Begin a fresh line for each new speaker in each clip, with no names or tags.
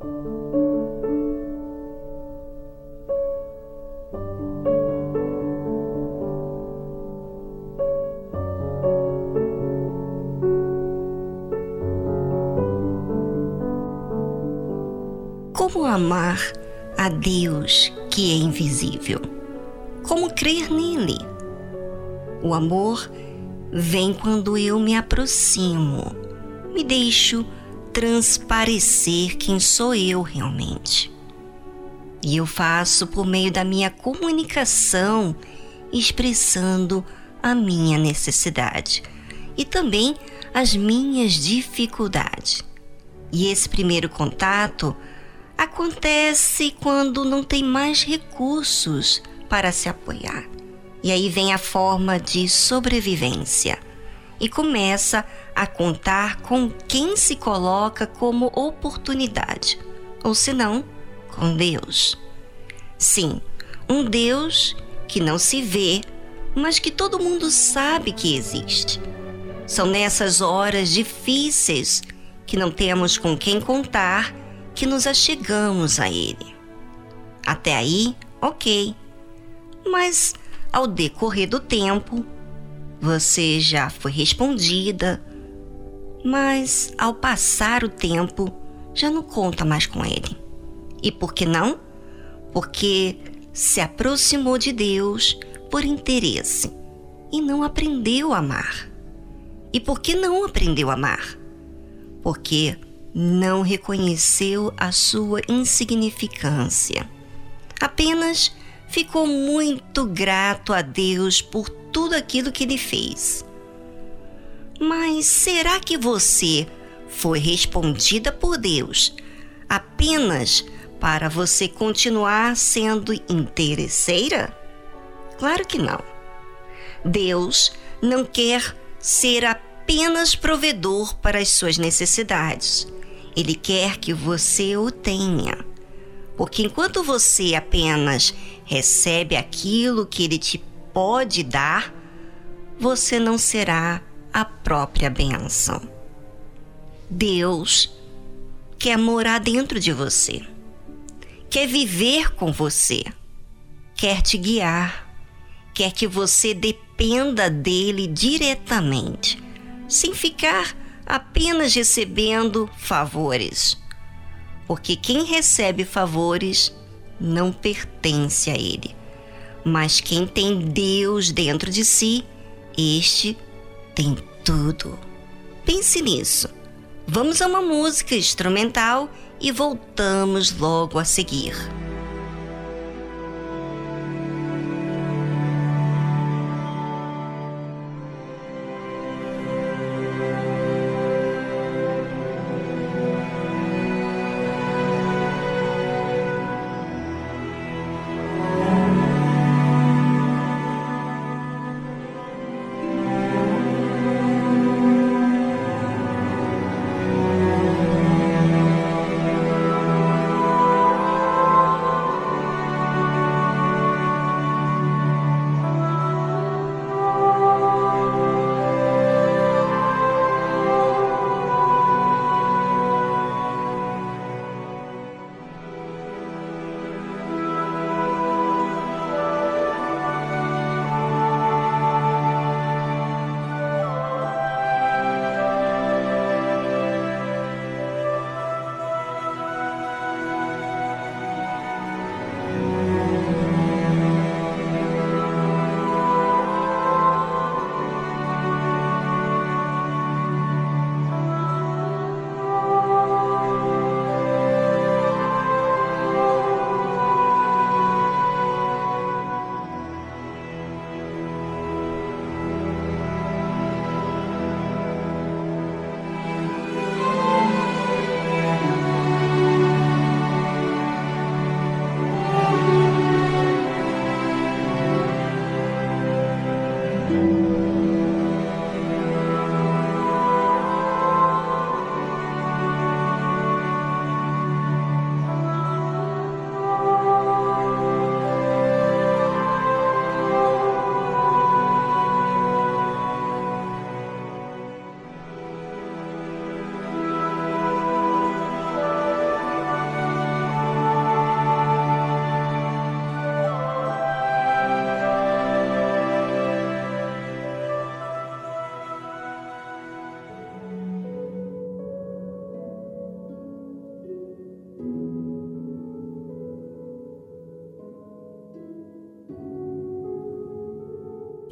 Como amar a Deus que é invisível? Como crer nele? O amor vem quando eu me aproximo, me deixo transparecer quem sou eu realmente. E eu faço por meio da minha comunicação, expressando a minha necessidade e também as minhas dificuldades. E esse primeiro contato acontece quando não tem mais recursos para se apoiar. E aí vem a forma de sobrevivência e começa a contar com quem se coloca como oportunidade, ou se não, com Deus. Sim, um Deus que não se vê, mas que todo mundo sabe que existe. São nessas horas difíceis que não temos com quem contar que nos achegamos a Ele. Até aí, ok. Mas ao decorrer do tempo, você já foi respondida, mas ao passar o tempo, já não conta mais com Ele. E por que não? Porque se aproximou de Deus por interesse e não aprendeu a amar. E por que não aprendeu a amar? Porque não reconheceu a sua insignificância. Apenas ficou muito grato a Deus por tudo aquilo que ele fez. Mas será que você foi respondida por Deus apenas para você continuar sendo interesseira? Claro que não. Deus não quer ser apenas provedor para as suas necessidades. Ele quer que você o tenha. Porque enquanto você apenas recebe aquilo que ele te pode dar, você não será a própria bênção. Deus quer morar dentro de você, quer viver com você, quer te guiar, quer que você dependa dele diretamente, sem ficar apenas recebendo favores. Porque quem recebe favores não pertence a ele. Mas quem tem Deus dentro de si, este tem tudo. Pense nisso. Vamos a uma música instrumental e voltamos logo a seguir.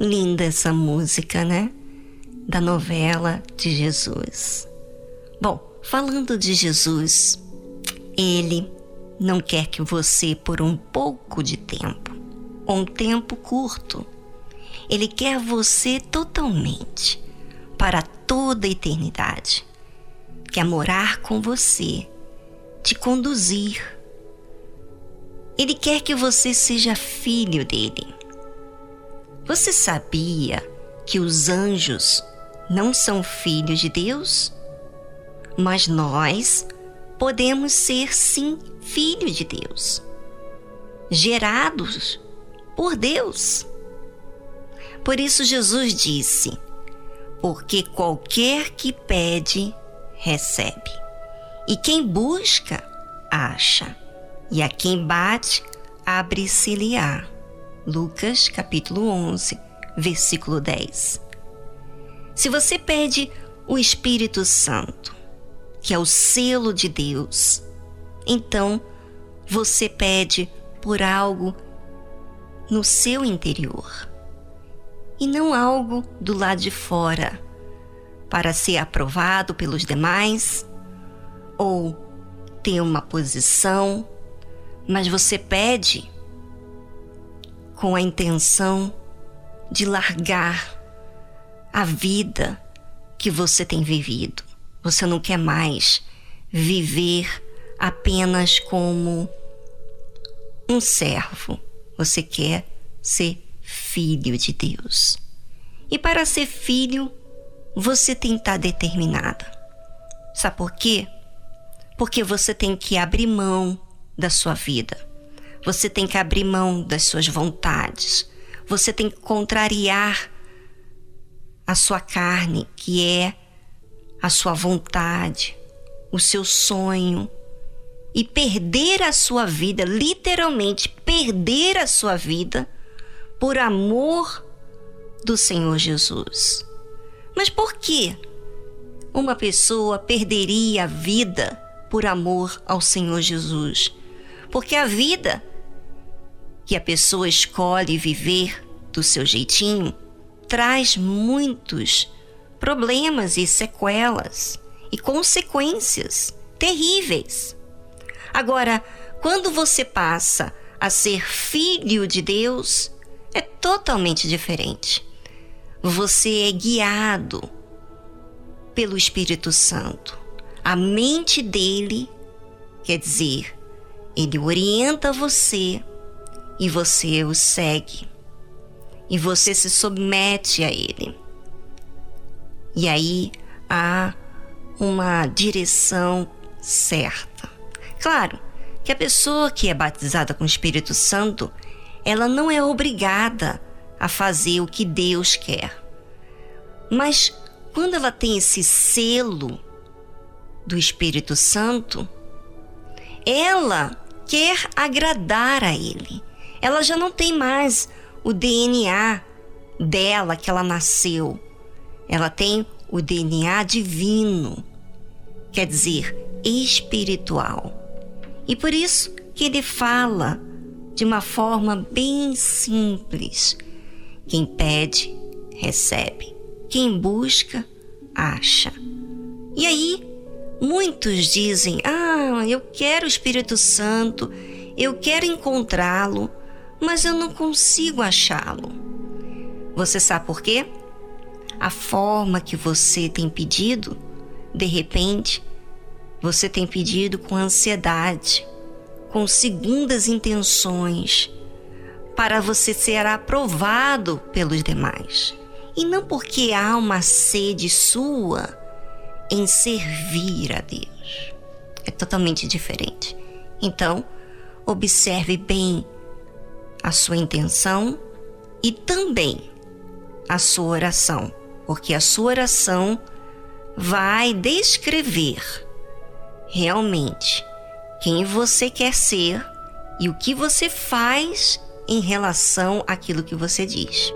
Linda essa música, né? Da novela de Jesus. Bom, falando de Jesus, ele não quer que você, por um pouco de tempo, ou um tempo curto, ele quer você totalmente, para toda a eternidade. Quer morar com você, te conduzir. Ele quer que você seja filho dele. Você sabia que os anjos não são filhos de Deus? Mas nós podemos ser sim filhos de Deus, gerados por Deus. Por isso Jesus disse: Porque qualquer que pede, recebe, e quem busca, acha, e a quem bate, abre-se-lhe-á. Lucas capítulo 11, versículo 10. Se você pede o Espírito Santo, que é o selo de Deus, então você pede por algo no seu interior e não algo do lado de fora para ser aprovado pelos demais ou ter uma posição, mas você pede com a intenção de largar a vida que você tem vivido. Você não quer mais viver apenas como um servo. Você quer ser filho de Deus. E para ser filho, você tem que estar determinada. Sabe por quê? Porque você tem que abrir mão da sua vida. Você tem que abrir mão das suas vontades. Você tem que contrariar a sua carne, que é a sua vontade, o seu sonho, e perder a sua vida, literalmente perder a sua vida, por amor do Senhor Jesus. Mas por que uma pessoa perderia a vida por amor ao Senhor Jesus? Porque a vida que a pessoa escolhe viver do seu jeitinho traz muitos problemas e sequelas e consequências terríveis. Agora, quando você passa a ser filho de Deus, é totalmente diferente. Você é guiado pelo Espírito Santo. A mente dele, quer dizer, ele orienta você e você o segue. E você se submete a ele. E aí há uma direção certa. Claro que a pessoa que é batizada com o Espírito Santo, ela não é obrigada a fazer o que Deus quer. Mas quando ela tem esse selo do Espírito Santo, ela quer agradar a Ele. Ela já não tem mais o DNA dela que ela nasceu. Ela tem o DNA divino, quer dizer, espiritual. E por isso que ele fala de uma forma bem simples. Quem pede, recebe. Quem busca, acha. E aí, muitos dizem: Ah, eu quero o Espírito Santo, eu quero encontrá-lo, mas eu não consigo achá-lo. Você sabe por quê? A forma que você tem pedido, de repente, você tem pedido com ansiedade, com segundas intenções, para você ser aprovado pelos demais. E não porque há uma sede sua em servir a Deus. É totalmente diferente. Então, observe bem a sua intenção e também a sua oração, porque a sua oração vai descrever realmente quem você quer ser e o que você faz em relação àquilo que você diz.